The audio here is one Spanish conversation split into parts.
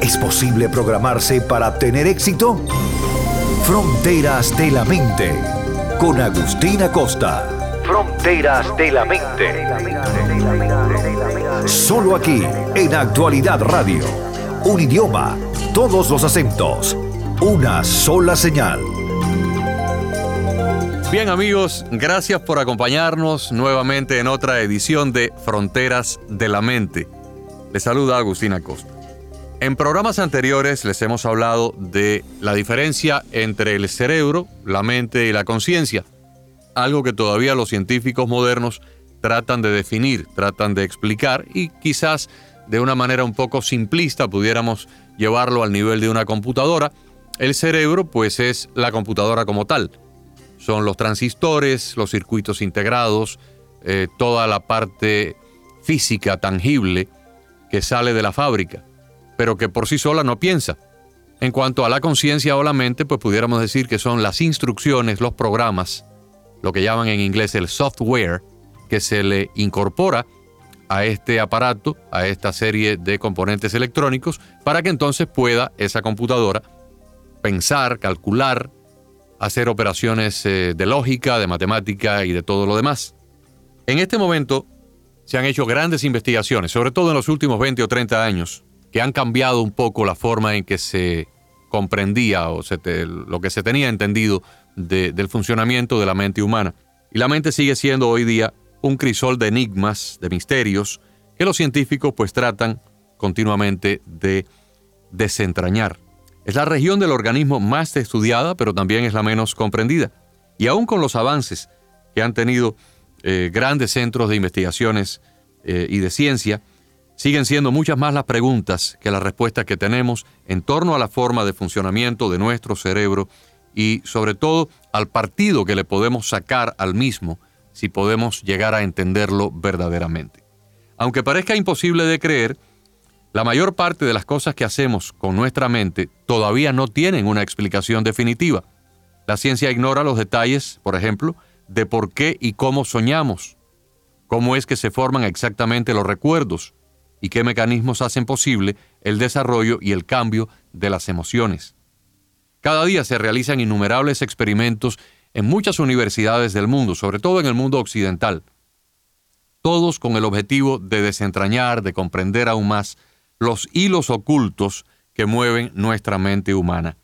¿Es posible programarse para tener éxito? Fronteras de la Mente, con Agustina Costa. Fronteras de la Mente. Solo aquí, en Actualidad Radio. Un idioma, todos los acentos, una sola señal. Bien amigos, gracias por acompañarnos nuevamente en otra edición de Fronteras de la Mente. Les saluda Agustina Costa. En programas anteriores les hemos hablado de la diferencia entre el cerebro, la mente y la conciencia, algo que todavía los científicos modernos tratan de definir, tratan de explicar y quizás de una manera un poco simplista pudiéramos llevarlo al nivel de una computadora. El cerebro pues es la computadora como tal. Son los transistores, los circuitos integrados, eh, toda la parte física tangible que sale de la fábrica pero que por sí sola no piensa. En cuanto a la conciencia o la mente, pues pudiéramos decir que son las instrucciones, los programas, lo que llaman en inglés el software, que se le incorpora a este aparato, a esta serie de componentes electrónicos, para que entonces pueda esa computadora pensar, calcular, hacer operaciones eh, de lógica, de matemática y de todo lo demás. En este momento se han hecho grandes investigaciones, sobre todo en los últimos 20 o 30 años, que han cambiado un poco la forma en que se comprendía o lo que se tenía entendido del funcionamiento de la mente humana. Y la mente sigue siendo hoy día un crisol de enigmas, de misterios, que los científicos pues tratan continuamente de desentrañar. Es la región del organismo más estudiada, pero también es la menos comprendida. Y aún con los avances que han tenido eh, grandes centros de investigaciones eh, y de ciencia, Siguen siendo muchas más las preguntas que las respuestas que tenemos en torno a la forma de funcionamiento de nuestro cerebro y sobre todo al partido que le podemos sacar al mismo si podemos llegar a entenderlo verdaderamente. Aunque parezca imposible de creer, la mayor parte de las cosas que hacemos con nuestra mente todavía no tienen una explicación definitiva. La ciencia ignora los detalles, por ejemplo, de por qué y cómo soñamos, cómo es que se forman exactamente los recuerdos, y qué mecanismos hacen posible el desarrollo y el cambio de las emociones. Cada día se realizan innumerables experimentos en muchas universidades del mundo, sobre todo en el mundo occidental, todos con el objetivo de desentrañar, de comprender aún más los hilos ocultos que mueven nuestra mente humana.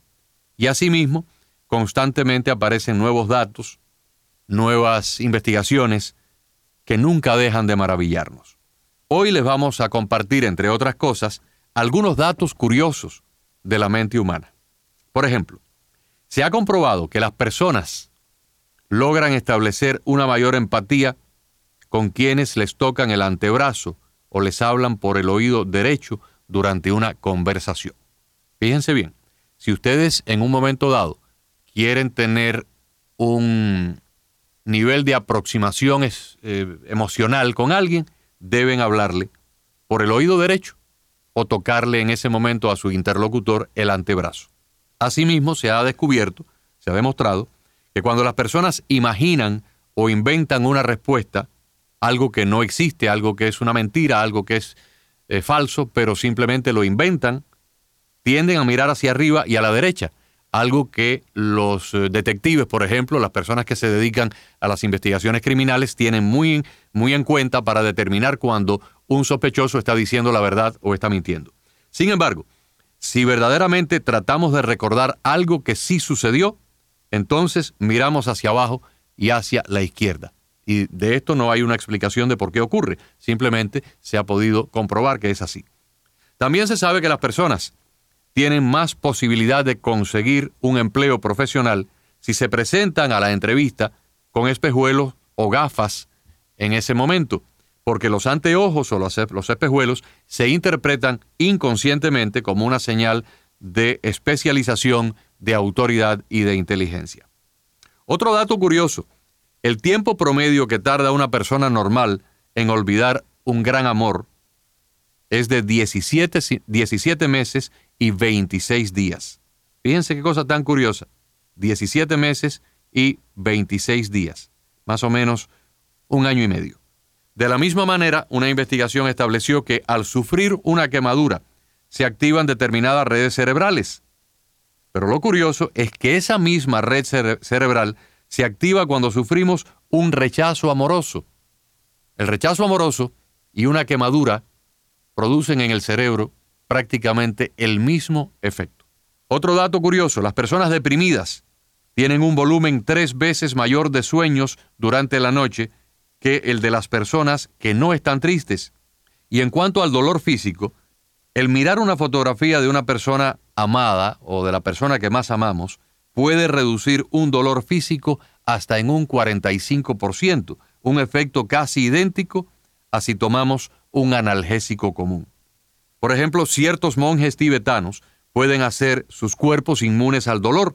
Y asimismo, constantemente aparecen nuevos datos, nuevas investigaciones que nunca dejan de maravillarnos. Hoy les vamos a compartir, entre otras cosas, algunos datos curiosos de la mente humana. Por ejemplo, se ha comprobado que las personas logran establecer una mayor empatía con quienes les tocan el antebrazo o les hablan por el oído derecho durante una conversación. Fíjense bien, si ustedes en un momento dado quieren tener un nivel de aproximación eh, emocional con alguien, deben hablarle por el oído derecho o tocarle en ese momento a su interlocutor el antebrazo. Asimismo, se ha descubierto, se ha demostrado, que cuando las personas imaginan o inventan una respuesta, algo que no existe, algo que es una mentira, algo que es eh, falso, pero simplemente lo inventan, tienden a mirar hacia arriba y a la derecha algo que los eh, detectives, por ejemplo, las personas que se dedican a las investigaciones criminales, tienen muy, muy en cuenta para determinar cuando un sospechoso está diciendo la verdad o está mintiendo. Sin embargo, si verdaderamente tratamos de recordar algo que sí sucedió, entonces miramos hacia abajo y hacia la izquierda. Y de esto no hay una explicación de por qué ocurre, simplemente se ha podido comprobar que es así. También se sabe que las personas tienen más posibilidad de conseguir un empleo profesional si se presentan a la entrevista con espejuelos o gafas en ese momento, porque los anteojos o los espejuelos se interpretan inconscientemente como una señal de especialización, de autoridad y de inteligencia. Otro dato curioso, el tiempo promedio que tarda una persona normal en olvidar un gran amor es de 17, 17 meses y 26 días. Fíjense qué cosa tan curiosa. 17 meses y 26 días. Más o menos un año y medio. De la misma manera, una investigación estableció que al sufrir una quemadura se activan determinadas redes cerebrales. Pero lo curioso es que esa misma red cerebral se activa cuando sufrimos un rechazo amoroso. El rechazo amoroso y una quemadura producen en el cerebro prácticamente el mismo efecto. Otro dato curioso, las personas deprimidas tienen un volumen tres veces mayor de sueños durante la noche que el de las personas que no están tristes. Y en cuanto al dolor físico, el mirar una fotografía de una persona amada o de la persona que más amamos puede reducir un dolor físico hasta en un 45%, un efecto casi idéntico a si tomamos un analgésico común. Por ejemplo, ciertos monjes tibetanos pueden hacer sus cuerpos inmunes al dolor,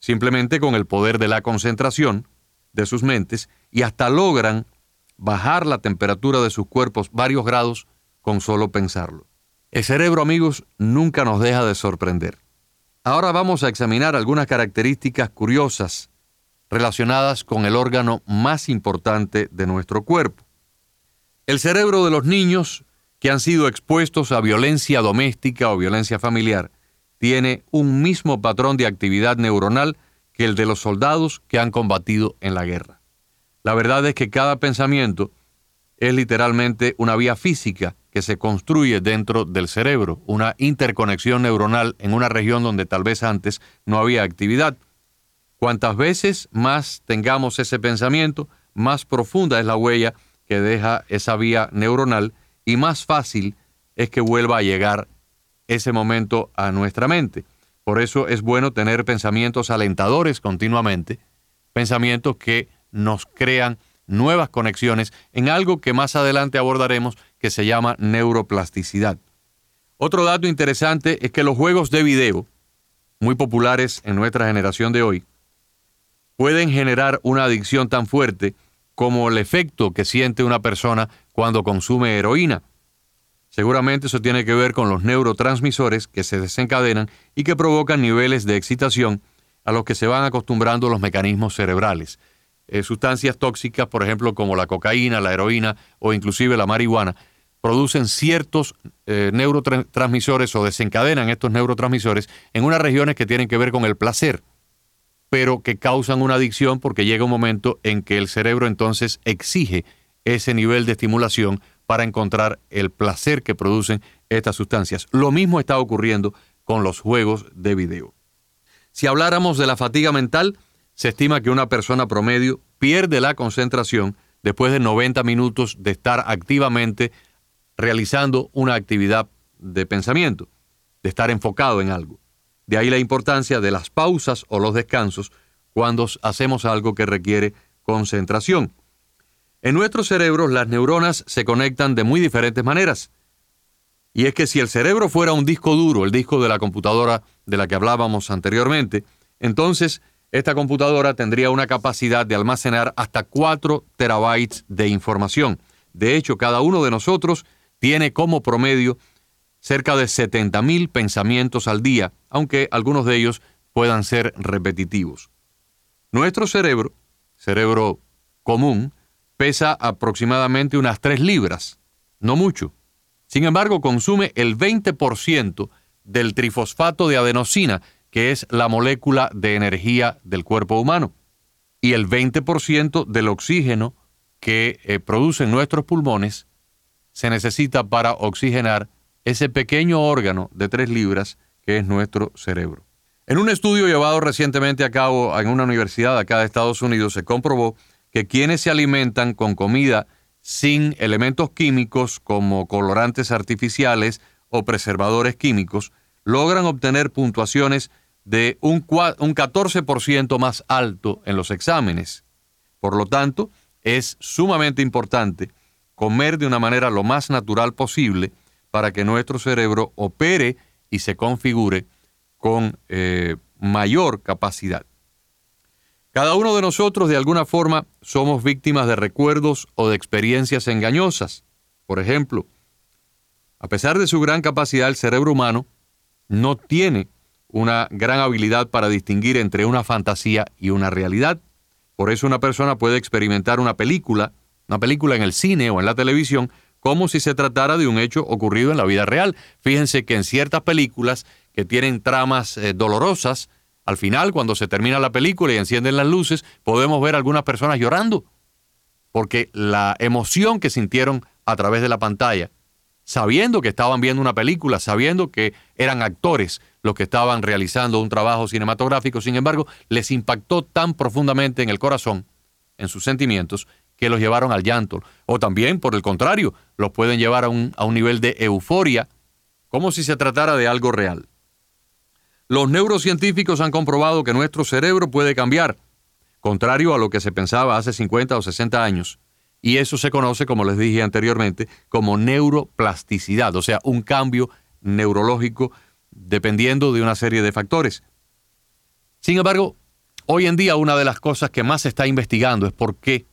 simplemente con el poder de la concentración de sus mentes, y hasta logran bajar la temperatura de sus cuerpos varios grados con solo pensarlo. El cerebro, amigos, nunca nos deja de sorprender. Ahora vamos a examinar algunas características curiosas relacionadas con el órgano más importante de nuestro cuerpo. El cerebro de los niños que han sido expuestos a violencia doméstica o violencia familiar tiene un mismo patrón de actividad neuronal que el de los soldados que han combatido en la guerra. La verdad es que cada pensamiento es literalmente una vía física que se construye dentro del cerebro, una interconexión neuronal en una región donde tal vez antes no había actividad. Cuantas veces más tengamos ese pensamiento, más profunda es la huella que deja esa vía neuronal y más fácil es que vuelva a llegar ese momento a nuestra mente. Por eso es bueno tener pensamientos alentadores continuamente, pensamientos que nos crean nuevas conexiones en algo que más adelante abordaremos que se llama neuroplasticidad. Otro dato interesante es que los juegos de video, muy populares en nuestra generación de hoy, pueden generar una adicción tan fuerte como el efecto que siente una persona cuando consume heroína. Seguramente eso tiene que ver con los neurotransmisores que se desencadenan y que provocan niveles de excitación a los que se van acostumbrando los mecanismos cerebrales. Eh, sustancias tóxicas, por ejemplo, como la cocaína, la heroína o inclusive la marihuana, producen ciertos eh, neurotransmisores o desencadenan estos neurotransmisores en unas regiones que tienen que ver con el placer, pero que causan una adicción porque llega un momento en que el cerebro entonces exige ese nivel de estimulación para encontrar el placer que producen estas sustancias. Lo mismo está ocurriendo con los juegos de video. Si habláramos de la fatiga mental, se estima que una persona promedio pierde la concentración después de 90 minutos de estar activamente realizando una actividad de pensamiento, de estar enfocado en algo. De ahí la importancia de las pausas o los descansos cuando hacemos algo que requiere concentración. En nuestros cerebros las neuronas se conectan de muy diferentes maneras. Y es que si el cerebro fuera un disco duro, el disco de la computadora de la que hablábamos anteriormente, entonces esta computadora tendría una capacidad de almacenar hasta 4 terabytes de información. De hecho, cada uno de nosotros tiene como promedio cerca de 70.000 pensamientos al día, aunque algunos de ellos puedan ser repetitivos. Nuestro cerebro, cerebro común, pesa aproximadamente unas 3 libras, no mucho. Sin embargo, consume el 20% del trifosfato de adenosina, que es la molécula de energía del cuerpo humano, y el 20% del oxígeno que eh, producen nuestros pulmones se necesita para oxigenar ese pequeño órgano de 3 libras que es nuestro cerebro. En un estudio llevado recientemente a cabo en una universidad acá de Estados Unidos se comprobó que quienes se alimentan con comida sin elementos químicos como colorantes artificiales o preservadores químicos logran obtener puntuaciones de un 14% más alto en los exámenes. Por lo tanto, es sumamente importante comer de una manera lo más natural posible para que nuestro cerebro opere y se configure con eh, mayor capacidad. Cada uno de nosotros de alguna forma somos víctimas de recuerdos o de experiencias engañosas. Por ejemplo, a pesar de su gran capacidad, el cerebro humano no tiene una gran habilidad para distinguir entre una fantasía y una realidad. Por eso una persona puede experimentar una película, una película en el cine o en la televisión, como si se tratara de un hecho ocurrido en la vida real. Fíjense que en ciertas películas que tienen tramas eh, dolorosas, al final, cuando se termina la película y encienden las luces, podemos ver algunas personas llorando, porque la emoción que sintieron a través de la pantalla, sabiendo que estaban viendo una película, sabiendo que eran actores los que estaban realizando un trabajo cinematográfico, sin embargo, les impactó tan profundamente en el corazón, en sus sentimientos, que los llevaron al llanto. O también, por el contrario, los pueden llevar a un, a un nivel de euforia, como si se tratara de algo real. Los neurocientíficos han comprobado que nuestro cerebro puede cambiar, contrario a lo que se pensaba hace 50 o 60 años. Y eso se conoce, como les dije anteriormente, como neuroplasticidad, o sea, un cambio neurológico dependiendo de una serie de factores. Sin embargo, hoy en día una de las cosas que más se está investigando es por qué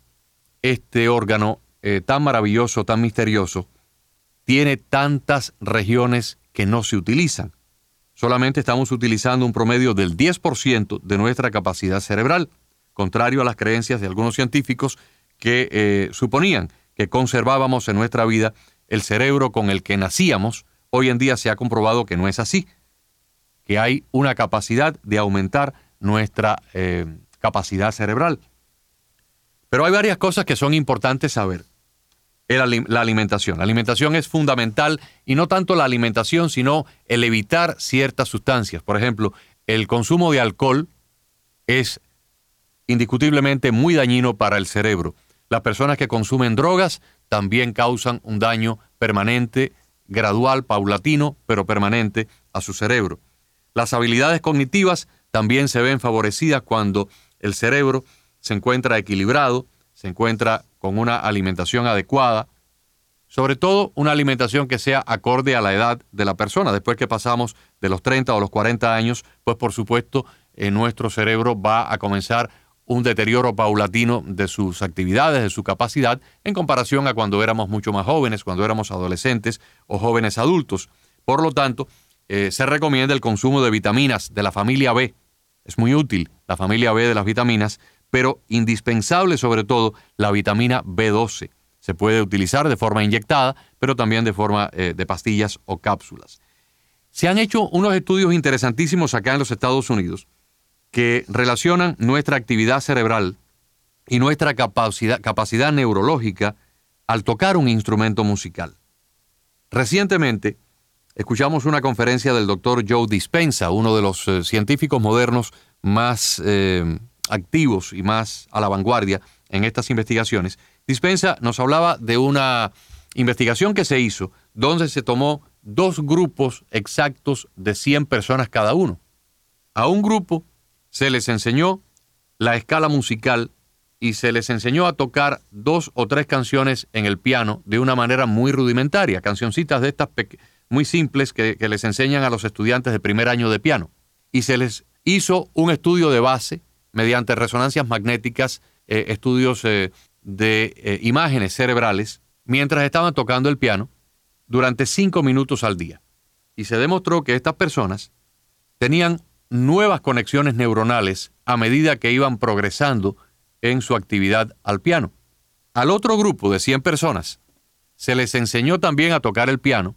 este órgano eh, tan maravilloso, tan misterioso, tiene tantas regiones que no se utilizan solamente estamos utilizando un promedio del 10% de nuestra capacidad cerebral, contrario a las creencias de algunos científicos que eh, suponían que conservábamos en nuestra vida el cerebro con el que nacíamos. Hoy en día se ha comprobado que no es así, que hay una capacidad de aumentar nuestra eh, capacidad cerebral. Pero hay varias cosas que son importantes saber la alimentación. La alimentación es fundamental y no tanto la alimentación, sino el evitar ciertas sustancias. Por ejemplo, el consumo de alcohol es indiscutiblemente muy dañino para el cerebro. Las personas que consumen drogas también causan un daño permanente, gradual, paulatino, pero permanente a su cerebro. Las habilidades cognitivas también se ven favorecidas cuando el cerebro se encuentra equilibrado, se encuentra con una alimentación adecuada, sobre todo una alimentación que sea acorde a la edad de la persona. Después que pasamos de los 30 o los 40 años, pues por supuesto en nuestro cerebro va a comenzar un deterioro paulatino de sus actividades, de su capacidad, en comparación a cuando éramos mucho más jóvenes, cuando éramos adolescentes o jóvenes adultos. Por lo tanto, eh, se recomienda el consumo de vitaminas de la familia B. Es muy útil la familia B de las vitaminas pero indispensable sobre todo la vitamina B12. Se puede utilizar de forma inyectada, pero también de forma eh, de pastillas o cápsulas. Se han hecho unos estudios interesantísimos acá en los Estados Unidos que relacionan nuestra actividad cerebral y nuestra capacidad, capacidad neurológica al tocar un instrumento musical. Recientemente, escuchamos una conferencia del doctor Joe Dispensa, uno de los eh, científicos modernos más eh, activos y más a la vanguardia en estas investigaciones, Dispensa nos hablaba de una investigación que se hizo donde se tomó dos grupos exactos de 100 personas cada uno. A un grupo se les enseñó la escala musical y se les enseñó a tocar dos o tres canciones en el piano de una manera muy rudimentaria, cancioncitas de estas muy simples que, que les enseñan a los estudiantes de primer año de piano. Y se les hizo un estudio de base mediante resonancias magnéticas, eh, estudios eh, de eh, imágenes cerebrales, mientras estaban tocando el piano durante cinco minutos al día. Y se demostró que estas personas tenían nuevas conexiones neuronales a medida que iban progresando en su actividad al piano. Al otro grupo de 100 personas se les enseñó también a tocar el piano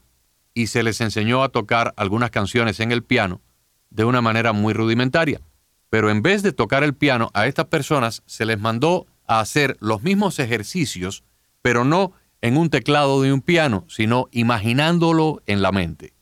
y se les enseñó a tocar algunas canciones en el piano de una manera muy rudimentaria. Pero en vez de tocar el piano, a estas personas se les mandó a hacer los mismos ejercicios, pero no en un teclado de un piano, sino imaginándolo en la mente.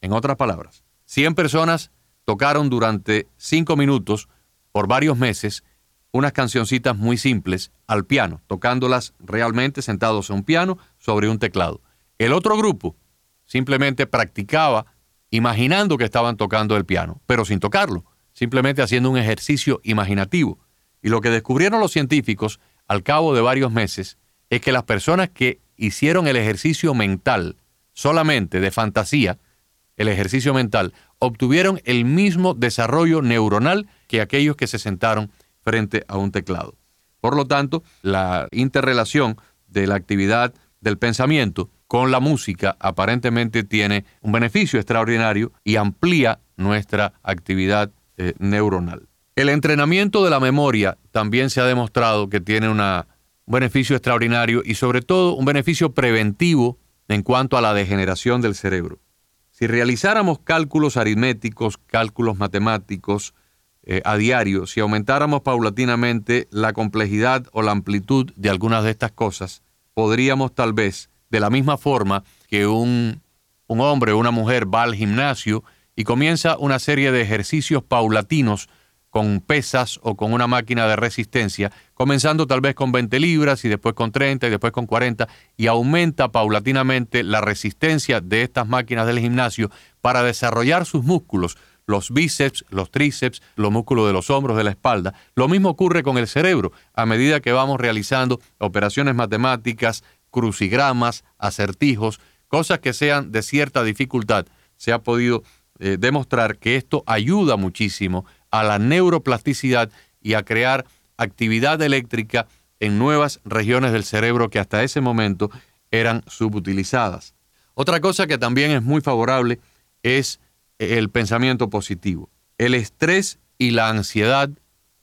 En otras palabras, 100 personas tocaron durante 5 minutos por varios meses unas cancioncitas muy simples al piano, tocándolas realmente sentados en un piano sobre un teclado. El otro grupo simplemente practicaba imaginando que estaban tocando el piano, pero sin tocarlo simplemente haciendo un ejercicio imaginativo. Y lo que descubrieron los científicos al cabo de varios meses es que las personas que hicieron el ejercicio mental solamente de fantasía, el ejercicio mental, obtuvieron el mismo desarrollo neuronal que aquellos que se sentaron frente a un teclado. Por lo tanto, la interrelación de la actividad del pensamiento con la música aparentemente tiene un beneficio extraordinario y amplía nuestra actividad eh, neuronal. El entrenamiento de la memoria también se ha demostrado que tiene un beneficio extraordinario y sobre todo un beneficio preventivo en cuanto a la degeneración del cerebro. Si realizáramos cálculos aritméticos, cálculos matemáticos eh, a diario, si aumentáramos paulatinamente la complejidad o la amplitud de algunas de estas cosas, podríamos tal vez, de la misma forma que un, un hombre o una mujer va al gimnasio y comienza una serie de ejercicios paulatinos con pesas o con una máquina de resistencia, comenzando tal vez con 20 libras y después con 30 y después con 40, y aumenta paulatinamente la resistencia de estas máquinas del gimnasio para desarrollar sus músculos, los bíceps, los tríceps, los músculos de los hombros, de la espalda. Lo mismo ocurre con el cerebro. A medida que vamos realizando operaciones matemáticas, crucigramas, acertijos, cosas que sean de cierta dificultad, se ha podido eh, demostrar que esto ayuda muchísimo a la neuroplasticidad y a crear actividad eléctrica en nuevas regiones del cerebro que hasta ese momento eran subutilizadas. Otra cosa que también es muy favorable es el pensamiento positivo. El estrés y la ansiedad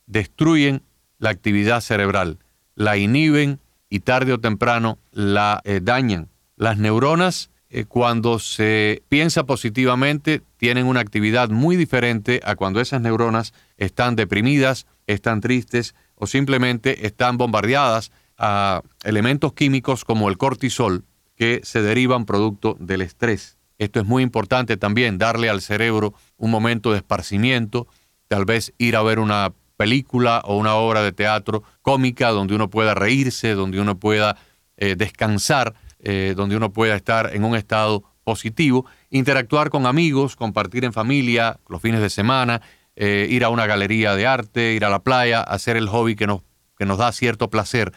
destruyen la actividad cerebral, la inhiben y tarde o temprano la eh, dañan. Las neuronas eh, cuando se piensa positivamente, tienen una actividad muy diferente a cuando esas neuronas están deprimidas, están tristes o simplemente están bombardeadas a elementos químicos como el cortisol que se derivan producto del estrés. Esto es muy importante también, darle al cerebro un momento de esparcimiento, tal vez ir a ver una película o una obra de teatro cómica donde uno pueda reírse, donde uno pueda eh, descansar eh, donde uno pueda estar en un estado positivo, interactuar con amigos, compartir en familia los fines de semana, eh, ir a una galería de arte, ir a la playa, hacer el hobby que nos, que nos da cierto placer,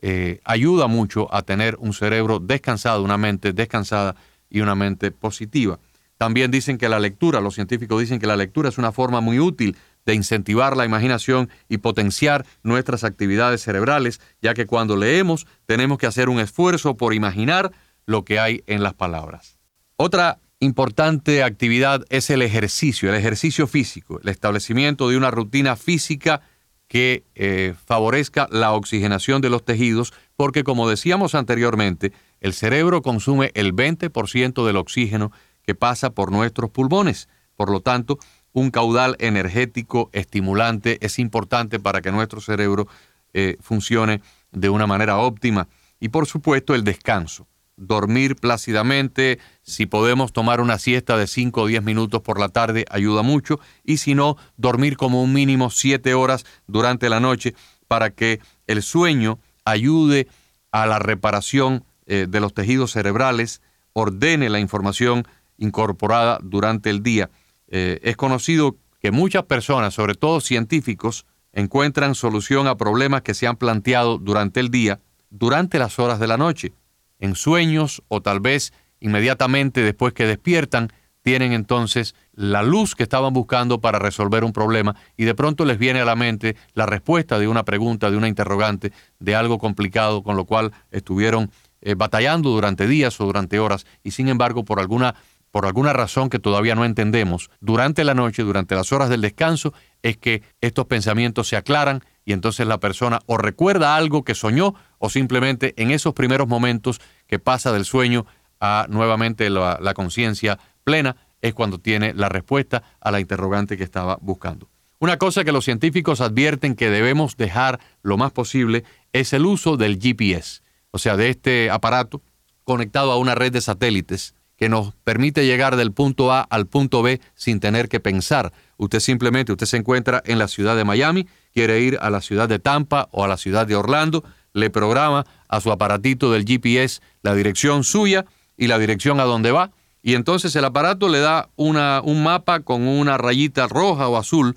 eh, ayuda mucho a tener un cerebro descansado, una mente descansada y una mente positiva. También dicen que la lectura, los científicos dicen que la lectura es una forma muy útil de incentivar la imaginación y potenciar nuestras actividades cerebrales, ya que cuando leemos tenemos que hacer un esfuerzo por imaginar lo que hay en las palabras. Otra importante actividad es el ejercicio, el ejercicio físico, el establecimiento de una rutina física que eh, favorezca la oxigenación de los tejidos, porque como decíamos anteriormente, el cerebro consume el 20% del oxígeno que pasa por nuestros pulmones. Por lo tanto, un caudal energético estimulante es importante para que nuestro cerebro eh, funcione de una manera óptima. Y por supuesto el descanso. Dormir plácidamente, si podemos tomar una siesta de 5 o 10 minutos por la tarde, ayuda mucho. Y si no, dormir como un mínimo 7 horas durante la noche para que el sueño ayude a la reparación eh, de los tejidos cerebrales, ordene la información incorporada durante el día eh, es conocido que muchas personas, sobre todo científicos, encuentran solución a problemas que se han planteado durante el día, durante las horas de la noche, en sueños o tal vez inmediatamente después que despiertan, tienen entonces la luz que estaban buscando para resolver un problema y de pronto les viene a la mente la respuesta de una pregunta, de una interrogante, de algo complicado con lo cual estuvieron eh, batallando durante días o durante horas y sin embargo por alguna por alguna razón que todavía no entendemos, durante la noche, durante las horas del descanso, es que estos pensamientos se aclaran y entonces la persona o recuerda algo que soñó o simplemente en esos primeros momentos que pasa del sueño a nuevamente la, la conciencia plena es cuando tiene la respuesta a la interrogante que estaba buscando. Una cosa que los científicos advierten que debemos dejar lo más posible es el uso del GPS, o sea, de este aparato conectado a una red de satélites que nos permite llegar del punto A al punto B sin tener que pensar. Usted simplemente, usted se encuentra en la ciudad de Miami, quiere ir a la ciudad de Tampa o a la ciudad de Orlando, le programa a su aparatito del GPS la dirección suya y la dirección a donde va, y entonces el aparato le da una, un mapa con una rayita roja o azul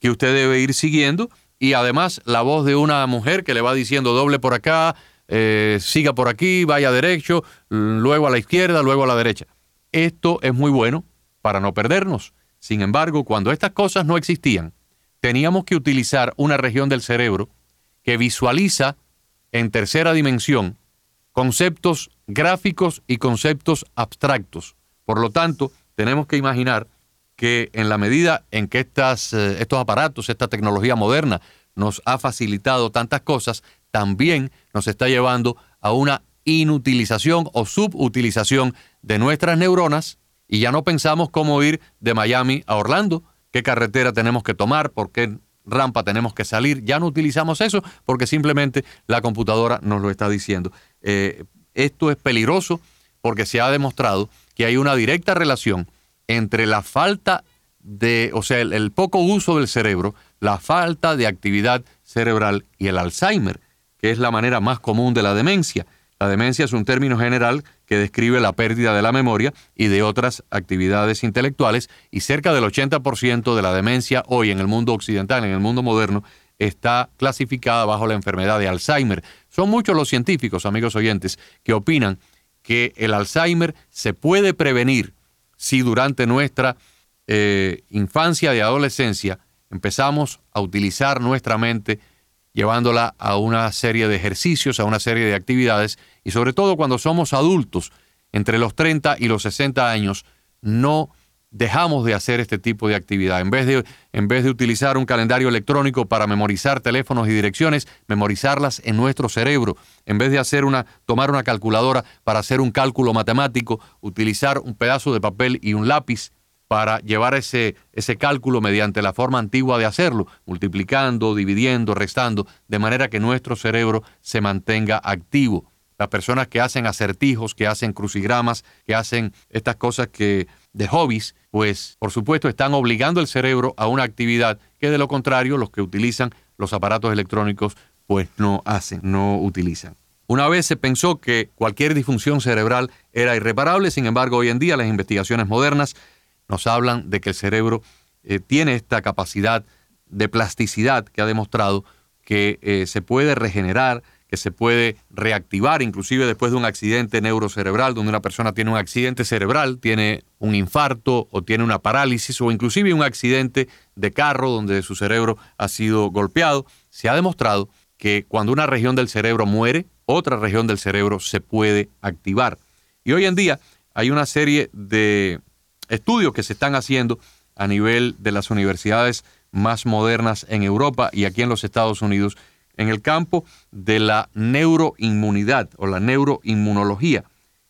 que usted debe ir siguiendo, y además la voz de una mujer que le va diciendo doble por acá, eh, siga por aquí, vaya derecho, luego a la izquierda, luego a la derecha. Esto es muy bueno para no perdernos. Sin embargo, cuando estas cosas no existían, teníamos que utilizar una región del cerebro que visualiza en tercera dimensión conceptos gráficos y conceptos abstractos. Por lo tanto, tenemos que imaginar que en la medida en que estas, eh, estos aparatos, esta tecnología moderna nos ha facilitado tantas cosas, también nos está llevando a una inutilización o subutilización de nuestras neuronas y ya no pensamos cómo ir de Miami a Orlando, qué carretera tenemos que tomar, por qué rampa tenemos que salir. Ya no utilizamos eso porque simplemente la computadora nos lo está diciendo. Eh, esto es peligroso porque se ha demostrado que hay una directa relación entre la falta de, o sea, el, poco uso del cerebro, la falta de actividad cerebral y el Alzheimer, que es la manera más común de la demencia. La demencia es un término general que describe la pérdida de la memoria y de otras actividades intelectuales y cerca del 80% de la demencia hoy en el mundo occidental, en el mundo moderno, está clasificada bajo la enfermedad de Alzheimer. Son muchos los científicos, amigos oyentes, que opinan que el Alzheimer se puede prevenir si durante nuestra eh, infancia y adolescencia empezamos a utilizar nuestra mente llevándola a una serie de ejercicios, a una serie de actividades y sobre todo cuando somos adultos, entre los 30 y los 60 años, no dejamos de hacer este tipo de actividad. En vez de, en vez de utilizar un calendario electrónico para memorizar teléfonos y direcciones, memorizarlas en nuestro cerebro. En vez de hacer una, tomar una calculadora para hacer un cálculo matemático, utilizar un pedazo de papel y un lápiz para llevar ese, ese cálculo mediante la forma antigua de hacerlo, multiplicando, dividiendo, restando, de manera que nuestro cerebro se mantenga activo. Las personas que hacen acertijos, que hacen crucigramas, que hacen estas cosas que de hobbies, pues por supuesto están obligando el cerebro a una actividad que de lo contrario los que utilizan los aparatos electrónicos pues no hacen, no utilizan. Una vez se pensó que cualquier disfunción cerebral era irreparable, sin embargo hoy en día las investigaciones modernas nos hablan de que el cerebro eh, tiene esta capacidad de plasticidad que ha demostrado que eh, se puede regenerar, que se puede reactivar, inclusive después de un accidente neurocerebral, donde una persona tiene un accidente cerebral, tiene un infarto o tiene una parálisis o inclusive un accidente de carro donde su cerebro ha sido golpeado. Se ha demostrado que cuando una región del cerebro muere, otra región del cerebro se puede activar. Y hoy en día hay una serie de estudios que se están haciendo a nivel de las universidades más modernas en Europa y aquí en los Estados Unidos en el campo de la neuroinmunidad o la neuroinmunología,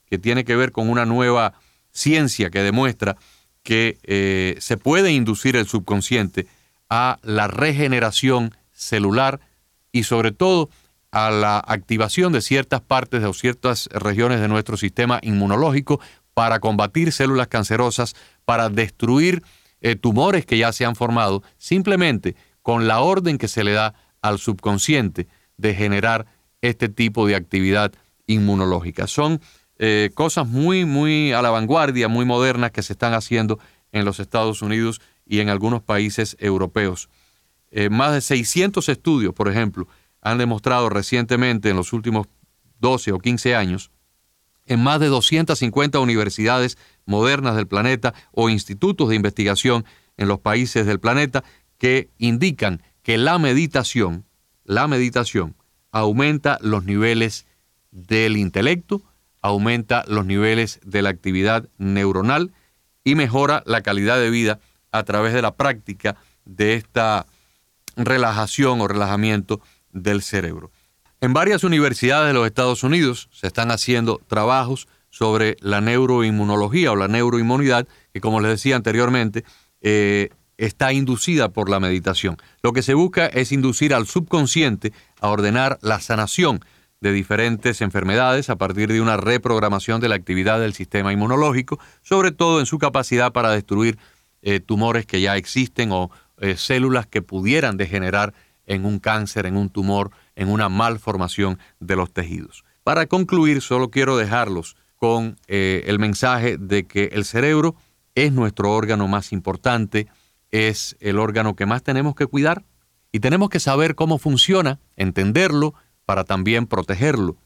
que tiene que ver con una nueva ciencia que demuestra que eh, se puede inducir el subconsciente a la regeneración celular y sobre todo a la activación de ciertas partes o ciertas regiones de nuestro sistema inmunológico para combatir células cancerosas, para destruir eh, tumores que ya se han formado, simplemente con la orden que se le da al subconsciente de generar este tipo de actividad inmunológica. Son eh, cosas muy, muy a la vanguardia, muy modernas que se están haciendo en los Estados Unidos y en algunos países europeos. Eh, más de 600 estudios, por ejemplo, han demostrado recientemente, en los últimos 12 o 15 años, en más de 250 universidades modernas del planeta o institutos de investigación en los países del planeta que indican que la meditación, la meditación aumenta los niveles del intelecto, aumenta los niveles de la actividad neuronal y mejora la calidad de vida a través de la práctica de esta relajación o relajamiento del cerebro. En varias universidades de los Estados Unidos se están haciendo trabajos sobre la neuroinmunología o la neuroinmunidad, que como les decía anteriormente, eh, está inducida por la meditación. Lo que se busca es inducir al subconsciente a ordenar la sanación de diferentes enfermedades a partir de una reprogramación de la actividad del sistema inmunológico, sobre todo en su capacidad para destruir eh, tumores que ya existen o eh, células que pudieran degenerar en un cáncer, en un tumor, en una malformación de los tejidos. Para concluir, solo quiero dejarlos con eh, el mensaje de que el cerebro es nuestro órgano más importante, es el órgano que más tenemos que cuidar y tenemos que saber cómo funciona, entenderlo para también protegerlo.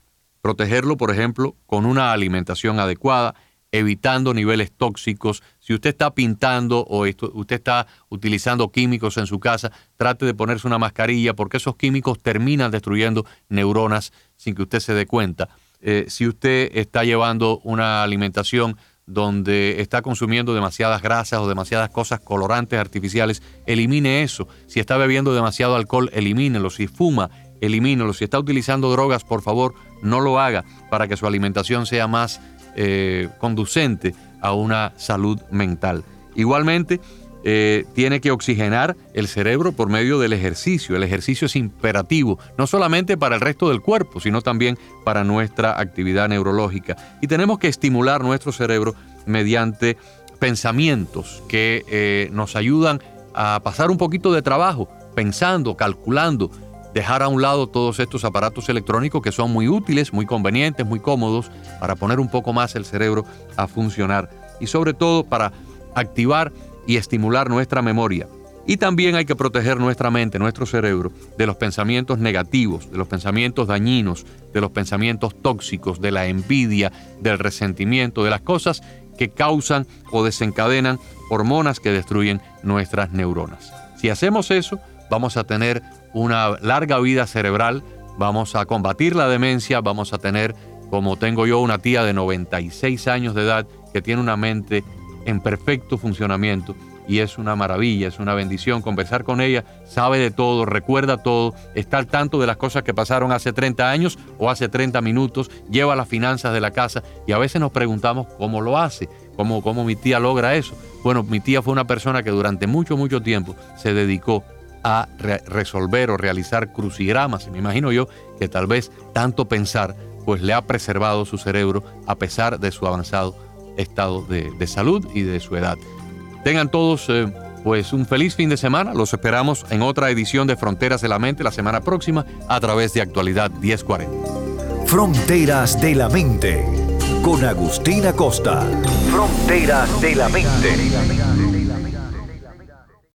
Protegerlo, por ejemplo, con una alimentación adecuada, evitando niveles tóxicos. Si usted está pintando o usted está utilizando químicos en su casa, trate de ponerse una mascarilla porque esos químicos terminan destruyendo neuronas sin que usted se dé cuenta. Eh, si usted está llevando una alimentación donde está consumiendo demasiadas grasas o demasiadas cosas colorantes artificiales, elimine eso. Si está bebiendo demasiado alcohol, elimínelo. Si fuma, elimínelo. Si está utilizando drogas, por favor, no lo haga para que su alimentación sea más eh, conducente a una salud mental. Igualmente, eh, tiene que oxigenar el cerebro por medio del ejercicio. El ejercicio es imperativo, no solamente para el resto del cuerpo, sino también para nuestra actividad neurológica. Y tenemos que estimular nuestro cerebro mediante pensamientos que eh, nos ayudan a pasar un poquito de trabajo, pensando, calculando, dejar a un lado todos estos aparatos electrónicos que son muy útiles, muy convenientes, muy cómodos para poner un poco más el cerebro a funcionar y sobre todo para activar y estimular nuestra memoria. Y también hay que proteger nuestra mente, nuestro cerebro, de los pensamientos negativos, de los pensamientos dañinos, de los pensamientos tóxicos, de la envidia, del resentimiento, de las cosas que causan o desencadenan hormonas que destruyen nuestras neuronas. Si hacemos eso, vamos a tener una larga vida cerebral, vamos a combatir la demencia, vamos a tener, como tengo yo, una tía de 96 años de edad que tiene una mente en perfecto funcionamiento y es una maravilla, es una bendición conversar con ella, sabe de todo, recuerda todo, está al tanto de las cosas que pasaron hace 30 años o hace 30 minutos, lleva las finanzas de la casa y a veces nos preguntamos cómo lo hace, cómo, cómo mi tía logra eso. Bueno, mi tía fue una persona que durante mucho, mucho tiempo se dedicó a resolver o realizar crucigramas y me imagino yo que tal vez tanto pensar pues le ha preservado su cerebro a pesar de su avanzado estado de, salud y de su edad. Tengan todos eh, pues un feliz fin de semana. Los esperamos en otra edición de Fronteras de la Mente la semana próxima a través de Actualidad 1040. Fronteras de la Mente con Agustina Costa. Fronteras de la Mente.